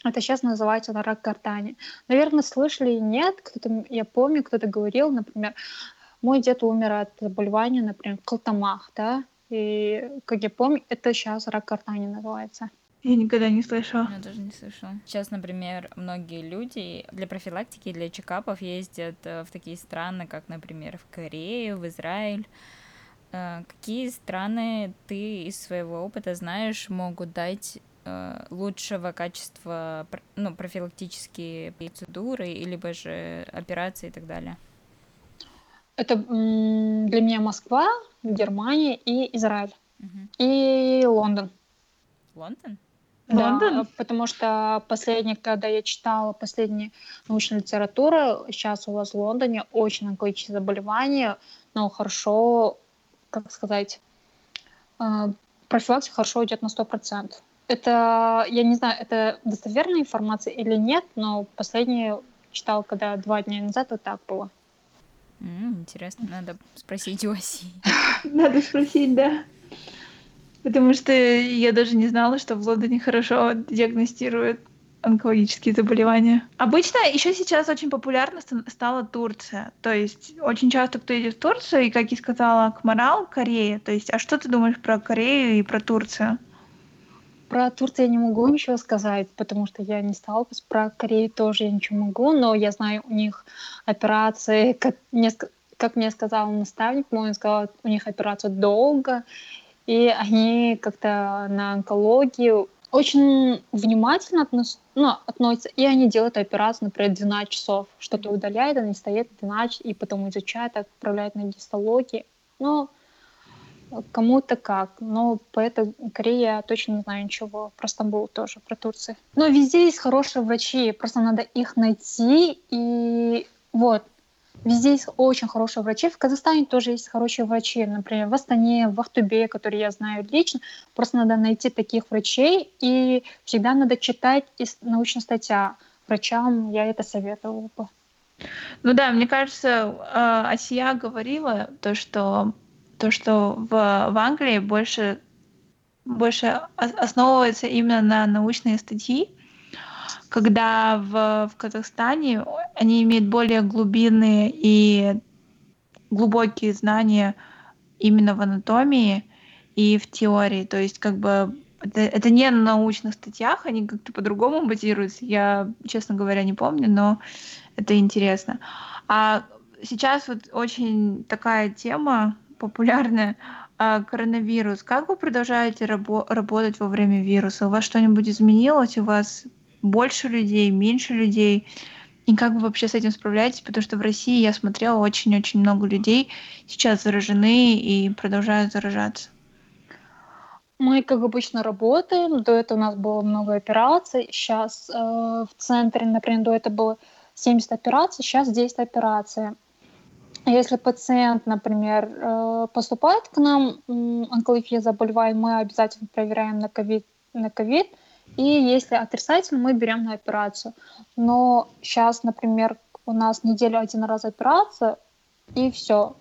это сейчас называется на рак гортани. Наверное, слышали, нет, кто-то, я помню, кто-то говорил, например, мой дед умер от заболевания, например, колтомах, да, и, как я помню, это сейчас рак гортани называется. Я никогда не слышала. Я тоже не слышала. Сейчас, например, многие люди для профилактики, для чекапов ездят э, в такие страны, как, например, в Корею, в Израиль. Э, какие страны ты из своего опыта знаешь могут дать э, лучшего качества ну, профилактические процедуры, либо же операции и так далее? Это для меня Москва, Германия и Израиль. Угу. И Лондон. Лондон? Лондон? Да, потому что последний, когда я читала последние научную литературу, сейчас у вас в Лондоне очень онкологические заболевания, но хорошо, как сказать, э, профилактика хорошо идет на 100%. Это, я не знаю, это достоверная информация или нет, но последний читал, когда два дня назад вот так было. Интересно, надо спросить у Оси. Надо спросить, да. Потому что я даже не знала, что в Лондоне хорошо диагностируют онкологические заболевания. Обычно еще сейчас очень популярна стала Турция. То есть очень часто кто едет в Турцию, и, как я сказала, Акмарал, Корея. То есть, а что ты думаешь про Корею и про Турцию? Про Турцию я не могу ничего сказать, потому что я не сталкивалась. Про Корею тоже я ничего могу, но я знаю у них операции, как мне, как мне сказал наставник мой, он сказал, у них операция долго, и они как-то на онкологию очень внимательно относ, ну, относятся, и они делают операцию, например, 12 часов, что-то удаляют, они стоят 12, и потом изучают, отправляют на гистологии. Ну, кому-то как. Но по этой Корее я точно не знаю ничего. Про Стамбул тоже, про Турцию. Но везде есть хорошие врачи, просто надо их найти. И вот, Везде есть очень хорошие врачи. В Казахстане тоже есть хорошие врачи. Например, в Астане, в Ахтубе, которые я знаю лично. Просто надо найти таких врачей. И всегда надо читать из научной статья. Врачам я это советовала бы. Ну да, мне кажется, а, Асия говорила то, что то, что в, в Англии больше, больше основывается именно на научные статьи, когда в, в Казахстане они имеют более глубинные и глубокие знания именно в анатомии и в теории. То есть как бы это, это не на научных статьях, они как-то по-другому базируются. Я, честно говоря, не помню, но это интересно. А сейчас вот очень такая тема популярная а, коронавирус. Как вы продолжаете рабо- работать во время вируса? У вас что-нибудь изменилось? У вас больше людей, меньше людей? И как вы вообще с этим справляетесь? Потому что в России я смотрела очень-очень много людей сейчас заражены и продолжают заражаться. Мы, как обычно, работаем. До этого у нас было много операций. Сейчас э, в центре, например, до этого было 70 операций, сейчас 10 операций. Если пациент, например, э, поступает к нам, онкология заболевает, мы обязательно проверяем на ковид, на COVID и если отрицательно, мы берем на операцию. Но сейчас, например, у нас неделю один раз операция, и все.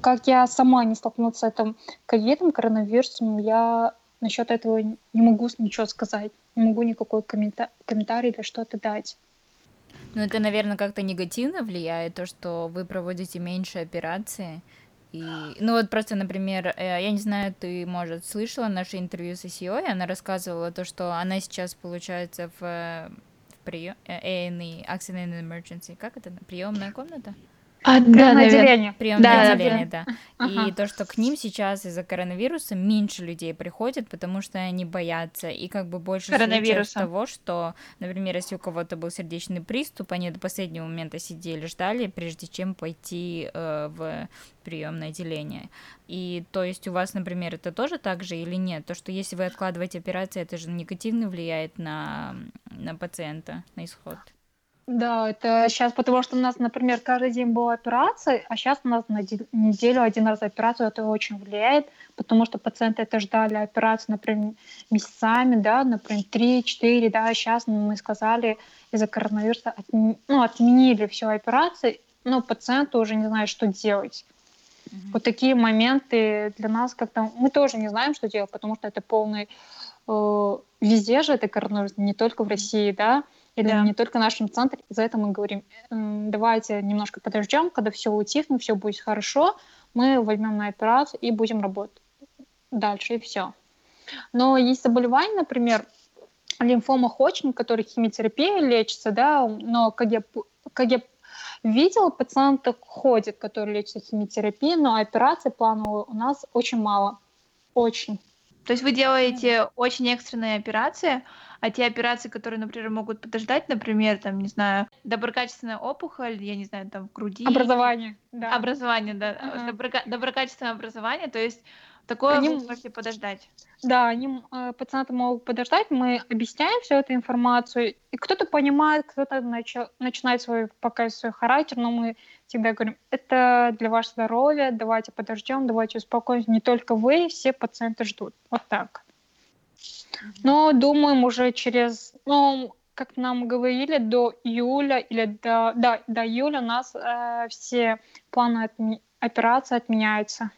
Как я сама не столкнулась с этим ковидом, коронавирусом, я насчет этого не могу ничего сказать. Не могу никакой коммента- комментарий или что-то дать. Ну, это, наверное, как-то негативно влияет, то, что вы проводите меньше операции, и, ну вот просто, например, э, я не знаю, ты, может, слышала наше интервью с ICO, она рассказывала то, что она сейчас, получается, в, в прием, A&E, Accident Emergency, как это, приемная комната? А, да, отделение. Приемное да, отделение, да. да. Ага. И то, что к ним сейчас из-за коронавируса меньше людей приходят, потому что они боятся. И как бы больше случаев того, что, например, если у кого-то был сердечный приступ, они до последнего момента сидели, ждали, прежде чем пойти э, в приемное отделение. И то есть у вас, например, это тоже так же или нет? То, что если вы откладываете операцию, это же негативно влияет на, на пациента, на исход. Да, это сейчас, потому что у нас, например, каждый день была операция, а сейчас у нас на неделю один раз операцию, это очень влияет, потому что пациенты это ждали операцию, например, месяцами, да, например, 3-4, да, сейчас мы сказали из-за коронавируса, отми, ну, отменили все операции, но пациенты уже не знают, что делать. Mm-hmm. Вот такие моменты для нас как-то... Мы тоже не знаем, что делать, потому что это полный... Э, везде же это коронавирус, не только в России, да, или да. не только в нашем центре. За это мы говорим, давайте немножко подождем, когда все утихнет, все будет хорошо, мы возьмем на операцию и будем работать дальше, и все. Но есть заболевания, например, лимфома Ходжкин, который химиотерапией лечится, да, но как я, как я видела, пациенты ходят, которые лечатся химиотерапией, но операции плановые у нас очень мало. Очень. То есть вы делаете очень экстренные операции, а те операции, которые, например, могут подождать, например, там, не знаю, доброкачественная опухоль, я не знаю, там, в груди. Образование, да. Образование, да. Uh-huh. Доброка- доброкачественное образование, то есть Такое они, вы можете подождать. Да, они, э, пациенты могут подождать, мы объясняем всю эту информацию, и кто-то понимает, кто-то нач- начинает свой, показывать свой характер, но мы всегда говорим, это для вашего здоровья, давайте подождем, давайте успокоимся, не только вы, все пациенты ждут. Вот так. Но думаем уже через, ну, как нам говорили, до июля или до, да, до июля у нас э, все планы отми- операции отменяются.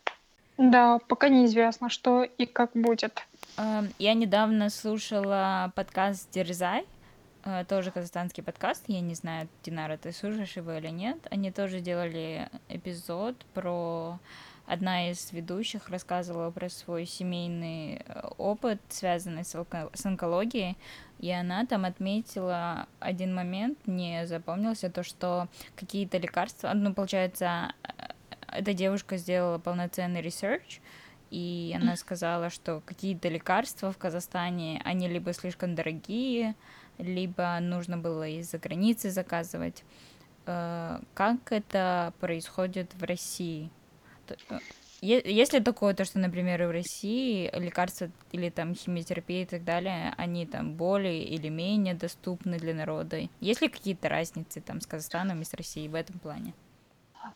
Да, пока неизвестно, что и как будет. Эм, я недавно слушала подкаст «Дерзай», э, тоже казахстанский подкаст, я не знаю, Динара, ты слушаешь его или нет. Они тоже делали эпизод про... Одна из ведущих рассказывала про свой семейный э, опыт, связанный с, онко... с онкологией, и она там отметила один момент, мне запомнился, то, что какие-то лекарства, ну, получается, эта девушка сделала полноценный research, и она сказала, что какие-то лекарства в Казахстане, они либо слишком дорогие, либо нужно было из-за границы заказывать. Э, как это происходит в России? Э, есть ли такое, то, что, например, в России лекарства или там химиотерапия и так далее, они там более или менее доступны для народа? Есть ли какие-то разницы там с Казахстаном и с Россией в этом плане?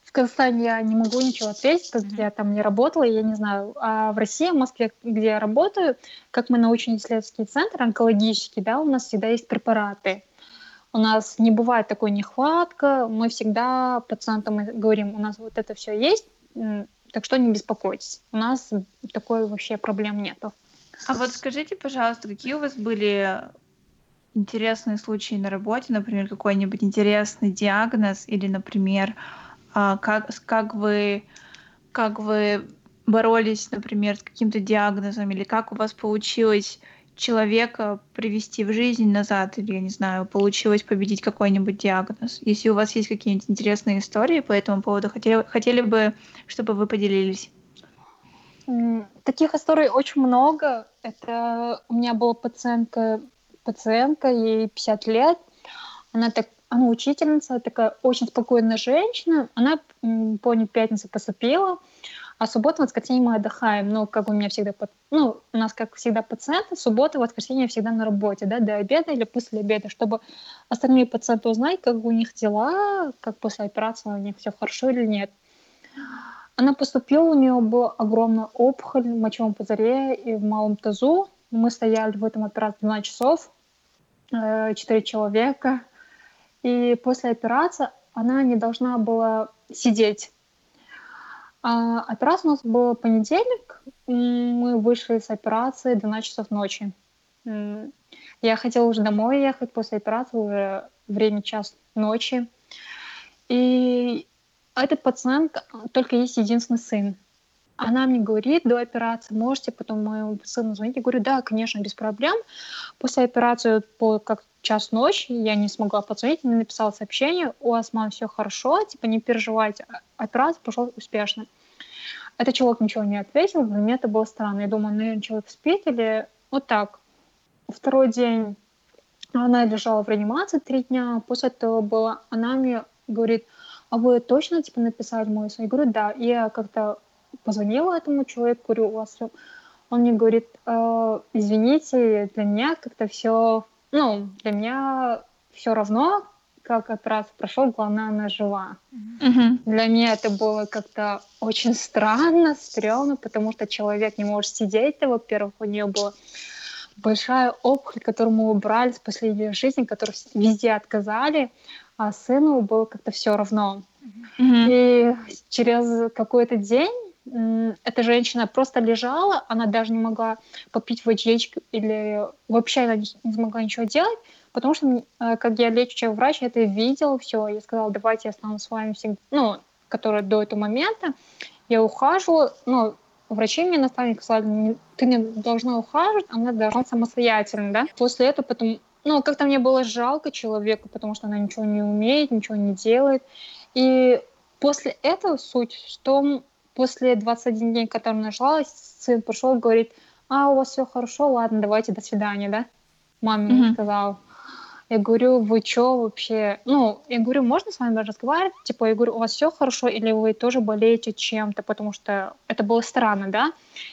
В Казахстане я не могу ничего ответить, потому что я там не работала, я не знаю. А в России, в Москве, где я работаю, как мы научно-исследовательский центр онкологический, да, у нас всегда есть препараты. У нас не бывает такой нехватка, мы всегда пациентам говорим, у нас вот это все есть, так что не беспокойтесь. У нас такой вообще проблем нету. А вот скажите, пожалуйста, какие у вас были интересные случаи на работе, например, какой-нибудь интересный диагноз или, например, а, как, как вы как вы боролись, например, с каким-то диагнозом, или как у вас получилось человека привести в жизнь назад, или, я не знаю, получилось победить какой-нибудь диагноз. Если у вас есть какие-нибудь интересные истории по этому поводу, хотели, хотели бы, чтобы вы поделились. Таких историй очень много. Это у меня была пациентка, пациентка, ей 50 лет. Она так она учительница, такая очень спокойная женщина. Она по пятницу поступила, а субботу, воскресенье мы отдыхаем. Ну, как у меня всегда, ну, у нас, как всегда, пациенты, суббота, воскресенье всегда на работе, да, до обеда или после обеда, чтобы остальные пациенты узнать, как у них дела, как после операции у них все хорошо или нет. Она поступила, у нее была огромная опухоль в мочевом пузыре и в малом тазу. Мы стояли в этом операции 12 часов, 4 э, человека, и после операции она не должна была сидеть. А операция у нас была понедельник, мы вышли с операции 12 часов ночи. Я хотела уже домой ехать после операции, уже время час ночи. И этот пациент только есть единственный сын. Она мне говорит до операции, можете потом моему сыну звонить? Я говорю, да, конечно, без проблем. После операции по как час ночи, я не смогла позвонить, не написала сообщение, у вас, все хорошо, типа не переживайте, а, операция пошла успешно. Этот человек ничего не ответил, для меня это было странно. Я думаю, наверное, человек спит или вот так. Второй день она лежала в реанимации три дня, после этого было, она мне говорит, а вы точно типа написали мой сон? Я говорю, да. И я как-то позвонила этому человеку, говорю, у вас. Он мне говорит, э, извините, для меня как-то все ну, для меня все равно, как операция прошел, главное, она жива. Мгм. Для меня это было как-то очень странно, стрёмно, потому что человек не может сидеть, да, во-первых, у нее была большая опухоль, которую мы убрали с последней жизни, которую везде отказали, а сыну было как-то все равно. Мгм. И через какой-то день эта женщина просто лежала, она даже не могла попить водичку или вообще она не не смогла ничего делать, потому что, э, как я лечащий врач, я это видела все. Я сказала, давайте я останусь с вами всегда, ну, которая до этого момента. Я ухаживала, ну, врачи мне наставники сказали, «Не- ты не должна ухаживать, она должна самостоятельно, да. После этого потом, ну, как-то мне было жалко человека, потому что она ничего не умеет, ничего не делает. И после этого суть, что м, после 21 дней, который она жила, сын пришел и говорит, а, у вас все хорошо, ладно, давайте, до свидания, да? Маме Мгм. сказал. Я говорю, вы что вообще? Ну, я говорю, можно с вами разговаривать? Типа, я говорю, у вас все хорошо или вы тоже болеете чем-то? Потому что это было странно, да?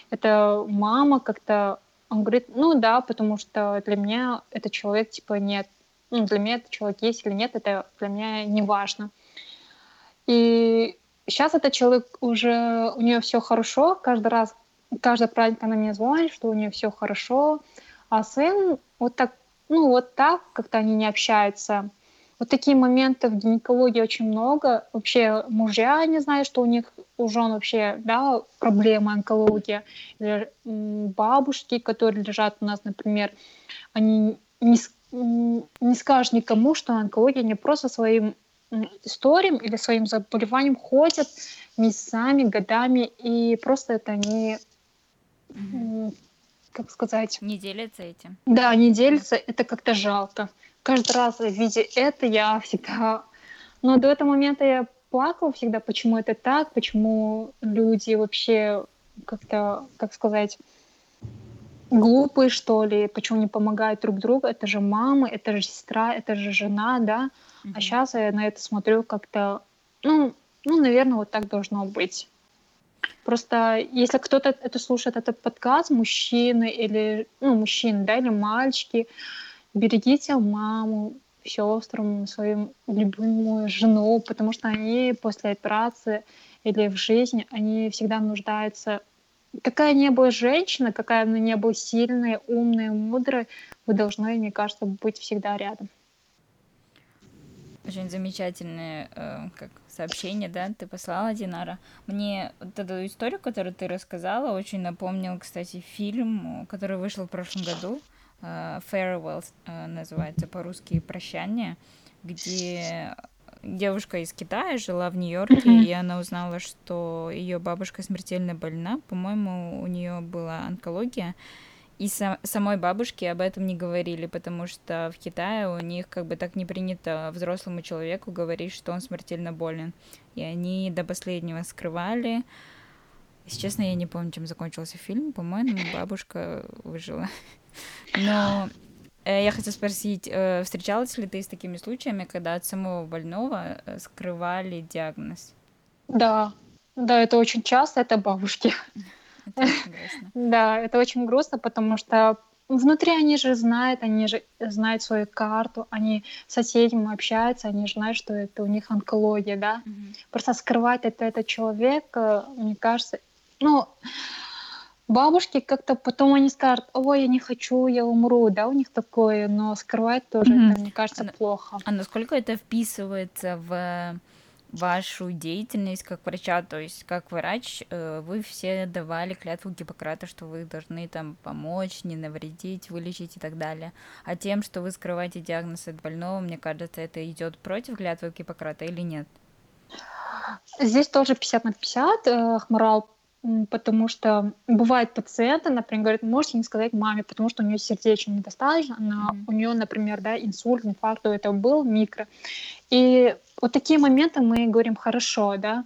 Это мама как-то... Он говорит, ну да, потому что для меня этот человек, типа, нет. Ну, для меня этот человек есть или нет, это для меня не важно. И сейчас этот человек уже, у нее все хорошо, каждый раз, каждый праздник она мне звонит, что у нее все хорошо, а сын вот так, ну вот так как-то они не общаются. Вот такие моменты в гинекологии очень много. Вообще мужья не знают, что у них у жен вообще да, проблема онкология. Или бабушки, которые лежат у нас, например, они не, не скажут никому, что онкология не просто своим историям или своим заболеванием ходят месяцами, годами, и просто это не, как сказать, Не делятся этим. да, не делятся, это как-то жалко. Каждый раз, видя это, я всегда... Но до этого момента я плакала всегда, почему это так, почему люди вообще как-то, как сказать, глупые, что ли, почему не помогают друг другу. Это же мама, это же сестра, это же жена, да. Мгм. А сейчас я на это смотрю как-то, ну, ну, наверное, вот так должно быть. Просто если кто-то это слушает, этот подкаст, мужчины или, ну, мужчины, да, или мальчики, берегите маму, сестрам, свою любимую жену, потому что они после операции или в жизни, они всегда нуждаются Какая не была женщина, какая она не была сильная, умная, мудрая, вы должны, мне кажется, быть всегда рядом. Очень замечательное э, как сообщение, да, ты послала, Динара. Мне вот эту историю, которую ты рассказала, очень напомнил, кстати, фильм, который вышел в прошлом году. э, Farewell э, называется по-русски «Прощание», где девушка из Китая жила в Нью-Йорке, и она узнала, что ее бабушка смертельно больна. По-моему, у нее была онкология. И са- самой бабушке об этом не говорили, потому что в Китае у них как бы так не принято взрослому человеку говорить, что он смертельно болен. И они до последнего скрывали. Если честно, я не помню, чем закончился фильм. По-моему, бабушка выжила. Но э, я хотела спросить, э, встречалась ли ты с такими случаями, когда от самого больного э, скрывали диагноз? Да, да, это очень часто, это бабушки. Это очень грустно. Да, это очень грустно, потому что внутри они же знают, они же знают свою карту, они с соседями общаются, они же знают, что это у них онкология, да. Просто скрывать это этот человек, э, мне кажется, ну, бабушки как-то потом они скажут, ой, я не хочу, я умру, да, у них такое, но скрывать тоже, это, мне кажется, Она- плохо. А насколько это вписывается в вашу деятельность как врача? То есть, как врач, э, вы все давали клятву Гиппократа, что вы должны там помочь, не навредить, вылечить и так далее. А тем, что вы скрываете диагноз от больного, мне кажется, это идет против клятвы Гиппократа или нет? Здесь тоже 50 на 50, э, Хмарал, потому что бывают пациенты, например, говорят, можете не сказать маме, потому что у нее сердечная недостаточно, она, Мгм. у нее, например, да, инсульт, инфаркт, то это был микро. И вот такие моменты мы говорим хорошо, да.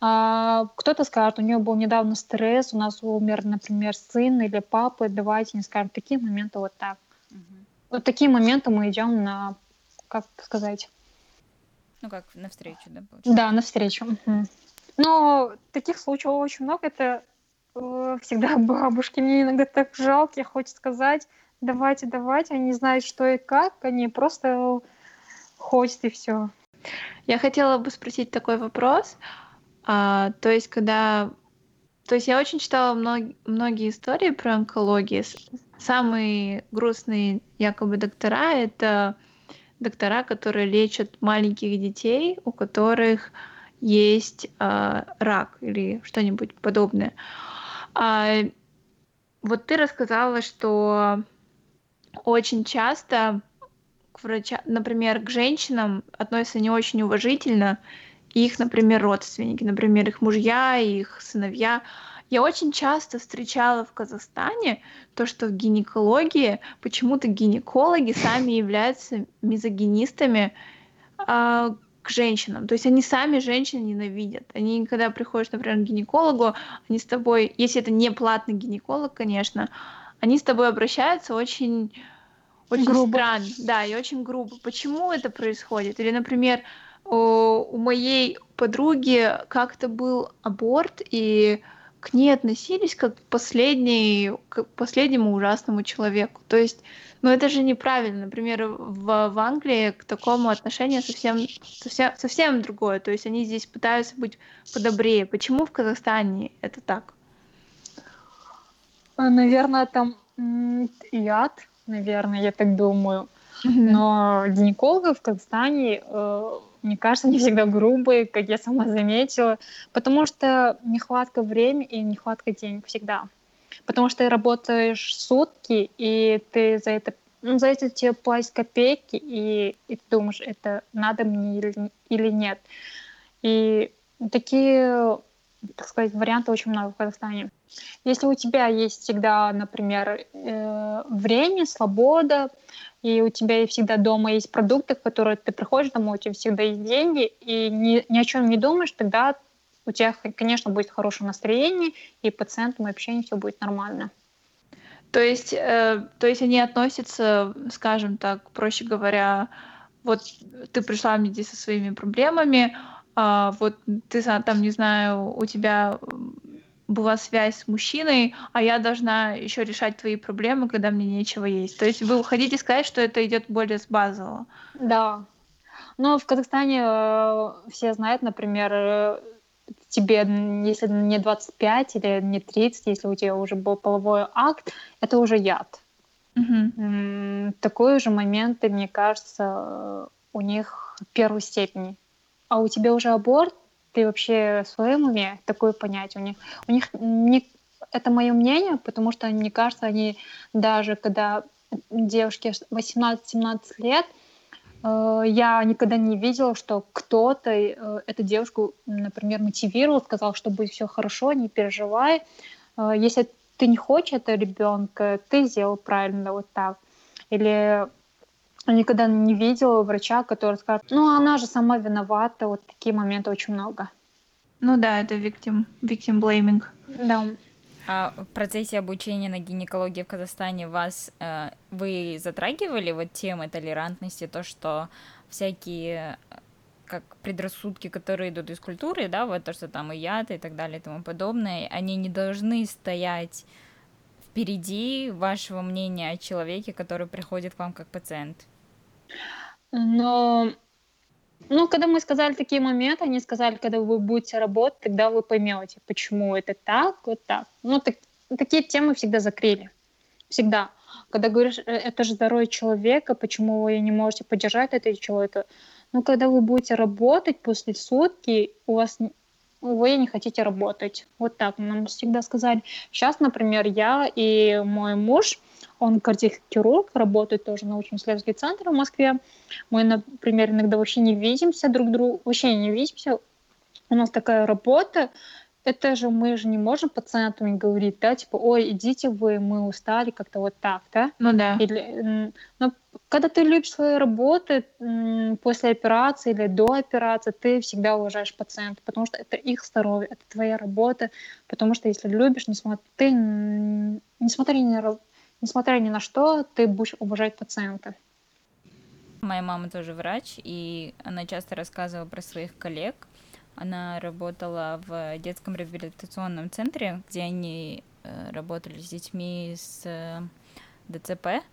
А кто-то скажет, у нее был недавно стресс, у нас умер, например, сын или папа, давайте не скажем, такие моменты вот так. Вот такие моменты мы идем на, как сказать, Ну как, навстречу, да, получается? да, навстречу. Мгм. Но таких случаев очень много. Это э, всегда бабушки. Мне иногда так жалко, хочется сказать, давайте, давайте. Они знают, что и как. Они просто уходит и все. Я хотела бы спросить такой вопрос. А, то есть, когда... То есть я очень читала мног... многие истории про онкологию. Самые грустные якобы доктора — это доктора, которые лечат маленьких детей, у которых есть э, рак или что-нибудь подобное. А, вот ты рассказала, что очень часто к например, к женщинам относятся не очень уважительно, их, например, родственники, например, их мужья, их сыновья. Я очень часто встречала в Казахстане то, что в гинекологии почему-то гинекологи сами являются мизогинистами э, к женщинам. То есть они сами женщин ненавидят. Они, когда приходишь, например, к гинекологу, они с тобой, если это не платный гинеколог, конечно, они с тобой обращаются очень, очень грубо. странно. Да, и очень грубо. Почему это происходит? Или, например, у, у моей подруги как-то был аборт, и к ней относились как к, последней, к последнему ужасному человеку. То есть, ну это же неправильно. Например, в, в Англии к такому отношению совсем, совсем, совсем другое. То есть они здесь пытаются быть подобрее. Почему в Казахстане это так? А, наверное, там яд, наверное, я так думаю. Но гинекологов в Казахстане э, мне кажется, они всегда грубые, как я сама заметила, потому что нехватка времени и нехватка денег всегда. Потому что ты работаешь сутки, и ты за это ну, за это тебе платят копейки, и, и ты думаешь, это надо мне или, или нет. И такие, так сказать, варианты очень много в Казахстане. Если у тебя есть всегда, например, э, время, свобода, и у тебя всегда дома есть продукты, в которые ты приходишь домой, у тебя всегда есть деньги, и ни, ни о чем не думаешь, тогда у тебя, конечно, будет хорошее настроение, и пациентам общение все будет нормально. То есть, э, то есть они относятся, скажем так, проще говоря, вот ты пришла мне здесь со своими проблемами, а вот ты там, не знаю, у тебя была связь с мужчиной, а я должна еще решать твои проблемы, когда мне нечего есть. То есть вы хотите сказать, что это идет более с базового? Да. Но в Казахстане э, все знают, например, э, тебе, если не 25 или не 30, если у тебя уже был половой акт, это уже яд. Угу. Такой же момент, мне кажется, у них в первой степени. А у тебя уже аборт, ты вообще в своем уме такое понятие у них. У них не, это мое мнение, потому что мне кажется, они даже когда девушке 18-17 лет, э, я никогда не видела, что кто-то э, эту девушку, например, мотивировал, сказал, что будет все хорошо, не переживай. Э, если ты не хочешь этого ребенка, ты сделал правильно вот так. Или никогда не видела врача, который скажет, ну, она же сама виновата, вот такие моменты очень много. Ну да, это victim, victim blaming. Да. А в процессе обучения на гинекологии в Казахстане вас э, вы затрагивали вот темы толерантности, то, что всякие как предрассудки, которые идут из культуры, да, вот то, что там и яд и так далее и тому подобное, они не должны стоять впереди вашего мнения о человеке, который приходит к вам как пациент. Но, ну, когда мы сказали такие моменты, они сказали, когда вы будете работать, тогда вы поймете, почему это так, вот так. Ну, так, такие темы всегда закрыли. Всегда. Когда говоришь, «Э, это же здоровье человека, почему вы не можете поддержать этого человека? Но когда вы будете работать после сутки, у вас вы не хотите работать. Вот так нам всегда сказали. Сейчас, например, я и мой муж – он кардиохирург, работает тоже научно-исследовательский центр в Москве. Мы, например, иногда вообще не видимся друг другу, вообще не видимся. У нас такая работа, это же мы же не можем пациентам говорить, да, типа, ой, идите вы, мы устали, как-то вот так, да? Ну да. Или, но когда ты любишь свою работу после операции или до операции, ты всегда уважаешь пациента, потому что это их здоровье, это твоя работа, потому что если любишь, несмотря, ты, несмотря на несмотря ни на что, ты будешь уважать пациента. Моя мама тоже врач, и она часто рассказывала про своих коллег. Она работала в детском реабилитационном центре, где они э, работали с детьми с э, ДЦП.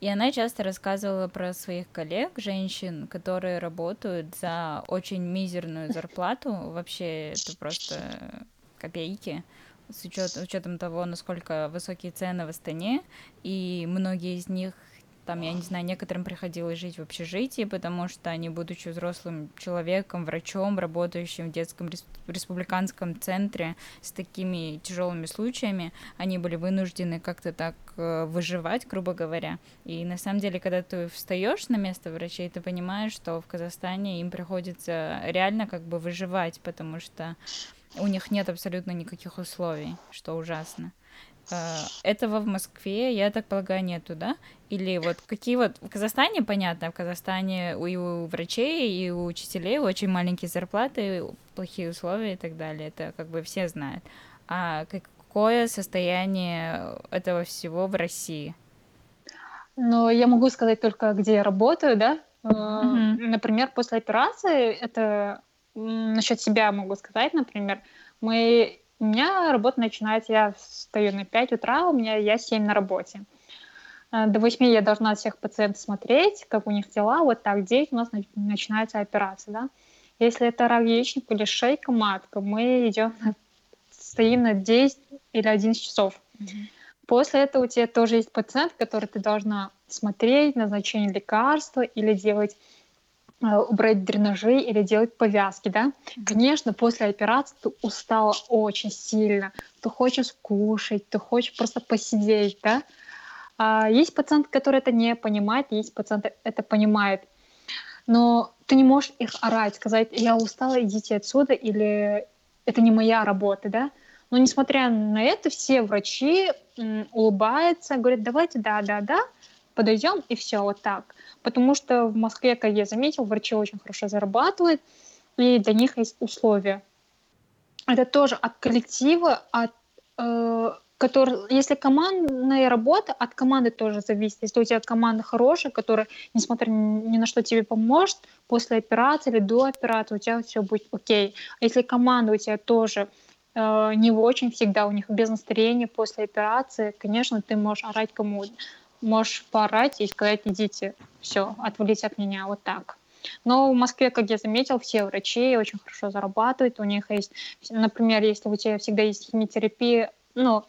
И она часто рассказывала про своих коллег, женщин, которые работают за очень мизерную зарплату. Вообще это просто копейки с учет, учетом того, насколько высокие цены в Астане, и многие из них там, я не знаю, некоторым приходилось жить в общежитии, потому что они, будучи взрослым человеком, врачом, работающим в детском республиканском центре с такими тяжелыми случаями, они были вынуждены как-то так э, выживать, грубо говоря. И на самом деле, когда ты встаешь на место врачей, ты понимаешь, что в Казахстане им приходится реально как бы выживать, потому что у них нет абсолютно никаких условий, что ужасно. Э, этого в Москве, я так полагаю, нету, да? Или вот какие вот... В Казахстане, понятно, в Казахстане и у врачей, и у учителей очень маленькие зарплаты, плохие условия и так далее. Это как бы все знают. А какое состояние этого всего в России? Ну, я могу сказать только, где я работаю, да? Mm-hmm. Например, после операции, это насчет себя могу сказать, например, мы у меня работа начинается, я встаю на 5 утра, у меня я 7 на работе. Э, до 8 я должна всех пациентов смотреть, как у них дела. Вот так, 9 у нас начинается операция, да. Если это рак яичника или шейка матка, мы идем, стоим на 10 или 11 часов. Mm-hmm. После этого у тебя тоже есть пациент, который ты должна смотреть, назначение лекарства или делать убрать дренажи или делать повязки, да. Конечно, после операции ты устала очень сильно, ты хочешь кушать, ты хочешь просто посидеть, да. А есть пациенты, которые это не понимают, есть пациенты это понимают. Но ты не можешь их орать, сказать, я устала, идите отсюда, или это не моя работа, да. Но несмотря на это, все врачи улыбаются, говорят, давайте, да, да, да, подойдем и все вот так. Потому что в Москве, как я заметил, врачи очень хорошо зарабатывают, и для них есть условия. Это тоже от коллектива, от э, который, если командная работа, от команды тоже зависит. Если у тебя команда хорошая, которая, несмотря ни на что, тебе поможет после операции или до операции, у тебя все будет окей. А если команда у тебя тоже э, не очень всегда, у них без настроения после операции, конечно, ты можешь орать кому можешь поорать и сказать, идите, все, отвалите от меня, вот так. Но в Москве, как я заметил, все врачи очень хорошо зарабатывают. У них есть, например, если у тебя всегда есть химиотерапия, ну,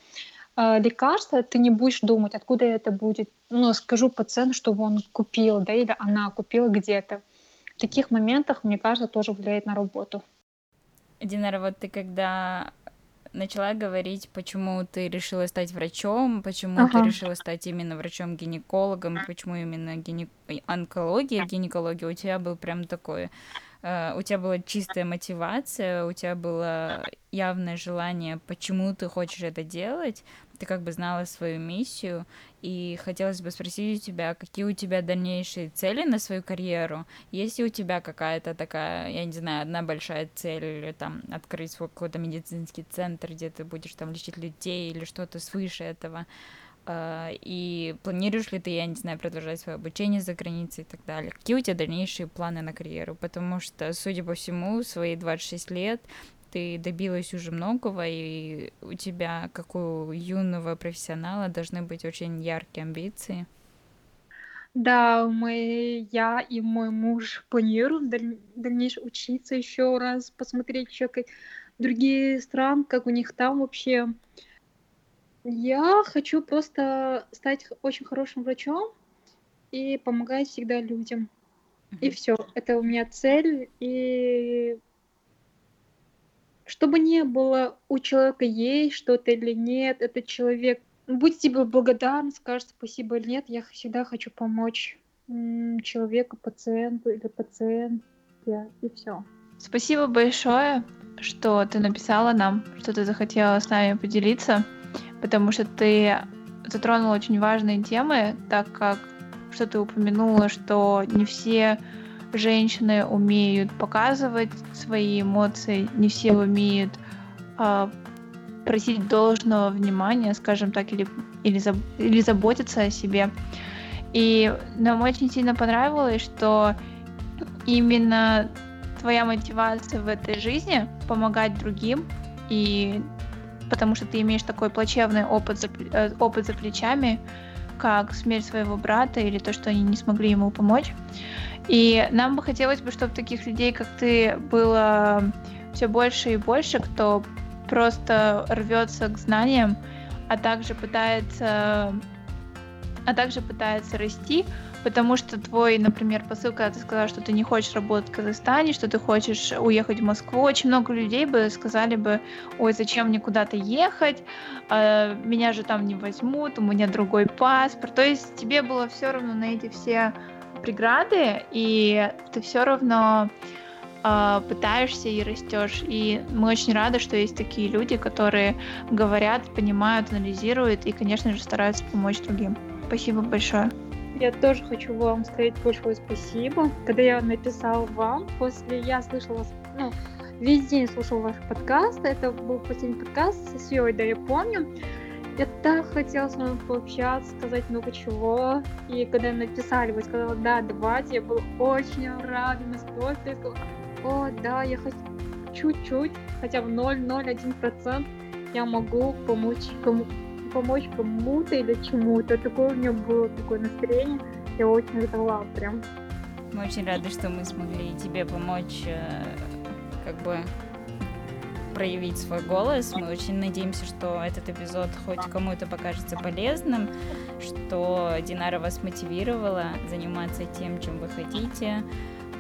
э, лекарства, ты не будешь думать, откуда это будет. Ну, скажу пациенту, чтобы он купил, да, или она купила где-то. В таких моментах, мне кажется, тоже влияет на работу. Динара, вот ты когда начала говорить, почему ты решила стать врачом, почему ага. ты решила стать именно врачом-гинекологом, почему именно гине... онкология, гинекология у тебя был прям такой Uh, у тебя была чистая мотивация, у тебя было явное желание, почему ты хочешь это делать, ты как бы знала свою миссию, и хотелось бы спросить у тебя, какие у тебя дальнейшие цели на свою карьеру? Есть ли у тебя какая-то такая, я не знаю, одна большая цель, или там открыть свой какой-то медицинский центр, где ты будешь там лечить людей, или что-то свыше этого? А, и планируешь ли ты, я не знаю, продолжать свое обучение за границей и так далее? Какие у тебя дальнейшие планы на карьеру? Потому что, судя по всему, свои 26 лет ты добилась уже многого, и у тебя, как у юного профессионала, должны быть очень яркие амбиции. Да, мы, я и мой муж планируем даль, дальнейшее учиться еще раз, посмотреть еще как другие страны, как у них там вообще. Я хочу просто стать очень хорошим врачом и помогать всегда людям. Mm-hmm. И все, это у меня цель. И чтобы не было у человека есть что-то или нет, этот человек будет тебе благодарен, скажет спасибо или нет, я всегда хочу помочь человеку, пациенту или пациентке, и все. Спасибо большое, что ты написала нам, что ты захотела с нами поделиться, потому что ты затронула очень важные темы, так как что ты упомянула, что не все женщины умеют показывать свои эмоции, не все умеют э, просить должного внимания, скажем так, или, или, заб, или заботиться о себе. И нам очень сильно понравилось, что именно твоя мотивация в этой жизни помогать другим, и потому что ты имеешь такой плачевный опыт за, э, опыт за плечами, как смерть своего брата или то, что они не смогли ему помочь. И нам бы хотелось бы, чтобы таких людей, как ты, было все больше и больше, кто просто рвется к знаниям, а также пытается, а также пытается расти, потому что твой, например, посыл, когда ты сказал, что ты не хочешь работать в Казахстане, что ты хочешь уехать в Москву, очень много людей бы сказали бы, ой, зачем мне куда-то ехать, а, меня же там не возьмут, у меня другой паспорт. То есть тебе было все равно на эти все преграды, и ты все равно э, пытаешься и растешь. И мы очень рады, что есть такие люди, которые говорят, понимают, анализируют и, конечно же, стараются помочь другим. Спасибо большое. Я тоже хочу вам сказать большое спасибо. Когда я написал вам, после я слышала, ну, весь день слушал ваш подкаст. Это был последний подкаст с Йой, да, я помню. Я так хотела с вами пообщаться, сказать много чего. И когда написали, вы сказали, да, давайте, я была очень рада, настолько. Я сказала, о, да, я хочу чуть-чуть, хотя бы 0,01% я могу помочь кому помочь кому-то или чему-то. Такое у меня было такое настроение. Я очень ждала прям. Мы очень рады, что мы смогли тебе помочь э, как бы проявить свой голос. Мы очень надеемся, что этот эпизод хоть кому-то покажется полезным, что Динара вас мотивировала заниматься тем, чем вы хотите,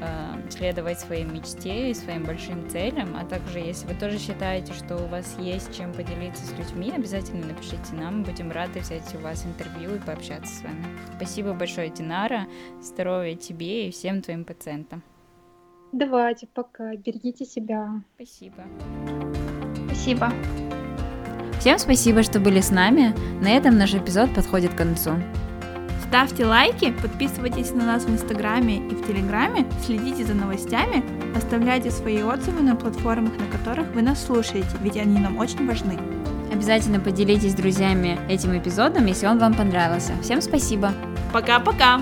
э, следовать своей мечте и своим большим целям, а также, если вы тоже считаете, что у вас есть чем поделиться с людьми, обязательно напишите нам, мы будем рады взять у вас интервью и пообщаться с вами. Спасибо большое, Динара, здоровья тебе и всем твоим пациентам. Давайте, пока. Берегите себя. Спасибо. Спасибо. Всем спасибо, что были с нами. На этом наш эпизод подходит к концу. Ставьте лайки, подписывайтесь на нас в Инстаграме и в Телеграме, следите за новостями, оставляйте свои отзывы на платформах, на которых вы нас слушаете, ведь они нам очень важны. Обязательно поделитесь с друзьями этим эпизодом, если он вам понравился. Всем спасибо. Пока-пока.